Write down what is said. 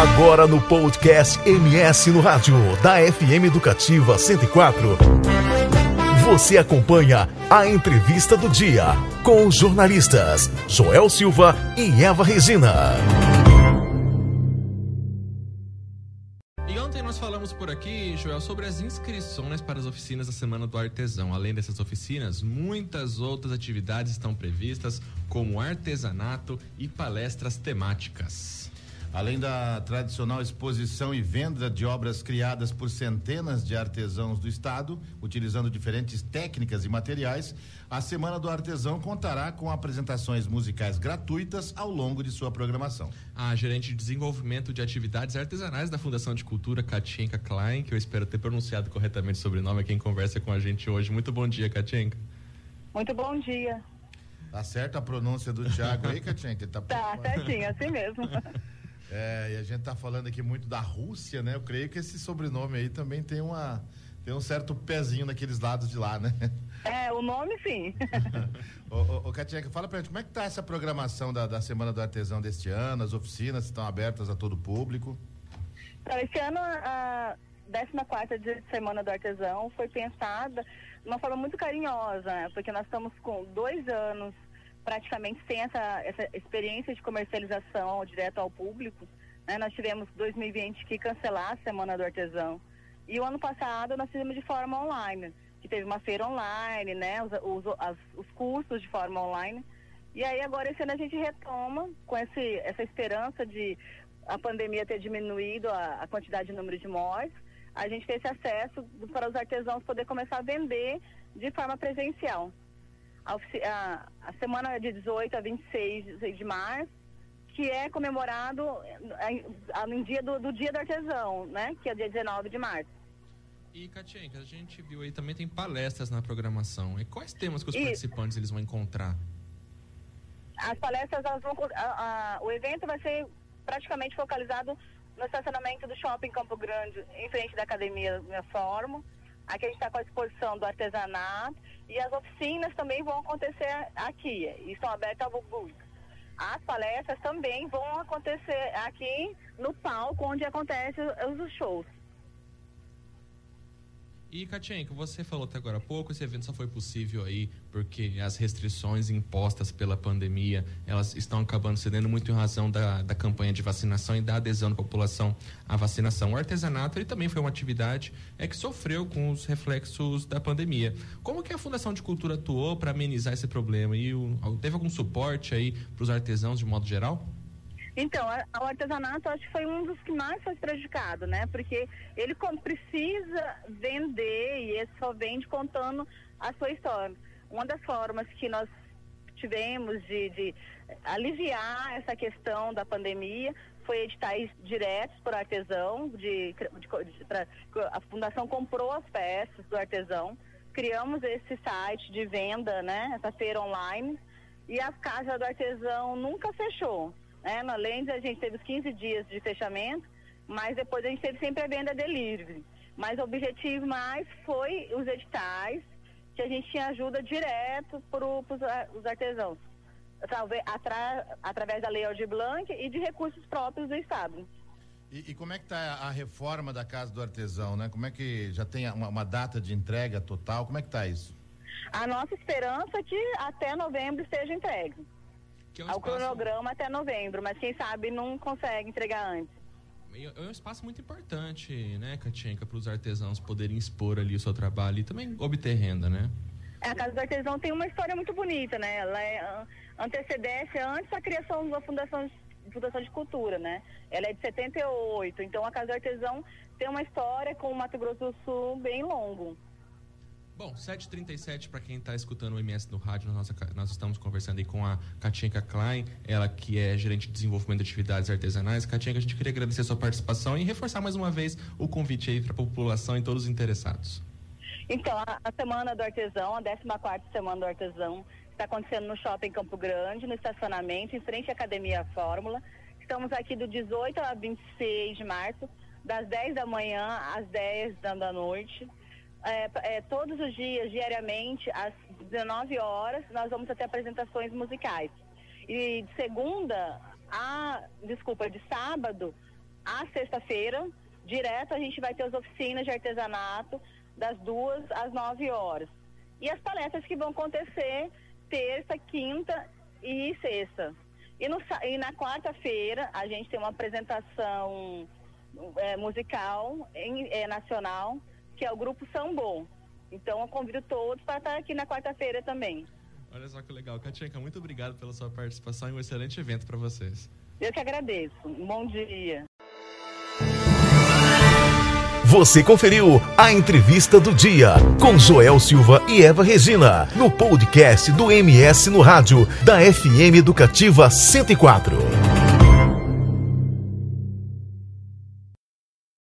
Agora no podcast MS no Rádio, da FM Educativa 104. Você acompanha a entrevista do dia com os jornalistas Joel Silva e Eva Regina. E ontem nós falamos por aqui, Joel, sobre as inscrições para as oficinas da Semana do Artesão. Além dessas oficinas, muitas outras atividades estão previstas, como artesanato e palestras temáticas. Além da tradicional exposição e venda de obras criadas por centenas de artesãos do estado, utilizando diferentes técnicas e materiais, a Semana do Artesão contará com apresentações musicais gratuitas ao longo de sua programação. A gerente de desenvolvimento de atividades artesanais da Fundação de Cultura, Katienka Klein, que eu espero ter pronunciado corretamente o sobrenome, é quem conversa com a gente hoje. Muito bom dia, Katienka. Muito bom dia. Tá certo a pronúncia do Thiago aí, Katienka? Tá, tá certinho, assim mesmo. É, e a gente está falando aqui muito da Rússia, né? Eu creio que esse sobrenome aí também tem uma tem um certo pezinho naqueles lados de lá, né? É, o nome sim. ô, ô, ô Katinha, fala pra gente, como é que tá essa programação da, da Semana do Artesão deste ano? As oficinas estão abertas a todo o público? Então, esse ano a 14 Semana do Artesão foi pensada de uma forma muito carinhosa, né? porque nós estamos com dois anos praticamente sem essa, essa experiência de comercialização direto ao público. Né? Nós tivemos 2020 que cancelar a Semana do Artesão. E o ano passado nós fizemos de forma online, que teve uma feira online, né? Os, os, as, os cursos de forma online. E aí agora esse ano a gente retoma com esse, essa esperança de a pandemia ter diminuído a, a quantidade de número de mortes. A gente tem esse acesso para os artesãos poder começar a vender de forma presencial a, a, a semana de 18 a 26 de março, que é comemorado no dia do, do, dia do artesão, né? Que é dia 19 de março. E Katienka, a gente viu aí também tem palestras na programação. E quais temas que os participantes eles vão encontrar? As palestras, vão, a, a, o evento vai ser praticamente focalizado no estacionamento do shopping Campo Grande, em frente da academia Minha Forma. Aqui a gente está com a exposição do artesanato e as oficinas também vão acontecer aqui e estão abertas ao público. As palestras também vão acontecer aqui no palco onde acontecem os shows. E, Katienko, você falou até agora há pouco, esse evento só foi possível aí porque as restrições impostas pela pandemia, elas estão acabando cedendo muito em razão da, da campanha de vacinação e da adesão da população à vacinação. O artesanato, ele também foi uma atividade é, que sofreu com os reflexos da pandemia. Como que a Fundação de Cultura atuou para amenizar esse problema? E o, teve algum suporte aí para os artesãos de modo geral? Então, o artesanato acho que foi um dos que mais foi prejudicado, né? Porque ele precisa vender e ele só vende contando a sua história. Uma das formas que nós tivemos de, de aliviar essa questão da pandemia foi editais diretos o artesão, de, de, de pra, a fundação comprou as peças do artesão, criamos esse site de venda, né? Essa feira online e as casas do artesão nunca fechou. Né? Além de a gente teve os 15 dias de fechamento, mas depois a gente teve sempre a venda delivery. Mas o objetivo mais foi os editais, que a gente tinha ajuda direto para os artesãos, atra, através da Lei Aldir Blanc e de recursos próprios do Estado. E, e como é que está a reforma da Casa do Artesão, né? Como é que já tem uma, uma data de entrega total? Como é que está isso? A nossa esperança é que até novembro esteja entregue que é um ao espaço... cronograma até novembro, mas quem sabe não consegue entregar antes. É um espaço muito importante, né, Katienka, para os artesãos poderem expor ali o seu trabalho e também obter renda, né? É, a Casa do Artesão tem uma história muito bonita, né? Ela é, antecedesse antes da criação da Fundação, Fundação de Cultura, né? Ela é de 78, então a Casa do Artesão tem uma história com o Mato Grosso do Sul bem longo. Bom, 7h37 para quem está escutando o MS no rádio, nós, nós estamos conversando aí com a Katinka Klein, ela que é gerente de desenvolvimento de atividades artesanais. Katinka, a gente queria agradecer a sua participação e reforçar mais uma vez o convite aí para a população e todos os interessados. Então, a, a Semana do Artesão, a 14 Semana do Artesão, está acontecendo no Shopping Campo Grande, no estacionamento, em frente à Academia Fórmula. Estamos aqui do 18 a 26 de março, das 10 da manhã às 10 da noite é, é, todos os dias, diariamente, às 19 horas, nós vamos ter apresentações musicais. E de segunda a, desculpa, de sábado à sexta-feira, direto a gente vai ter as oficinas de artesanato das duas às nove horas. E as palestras que vão acontecer terça, quinta e sexta. E, no, e na quarta-feira a gente tem uma apresentação é, musical em, é, nacional, que é o grupo Sambo. Então eu convido todos para estar aqui na quarta-feira também. Olha só que legal. Katinka, muito obrigado pela sua participação e um excelente evento para vocês. Eu que agradeço. Um bom dia. Você conferiu a entrevista do dia com Joel Silva e Eva Regina no podcast do MS no rádio da FM Educativa 104.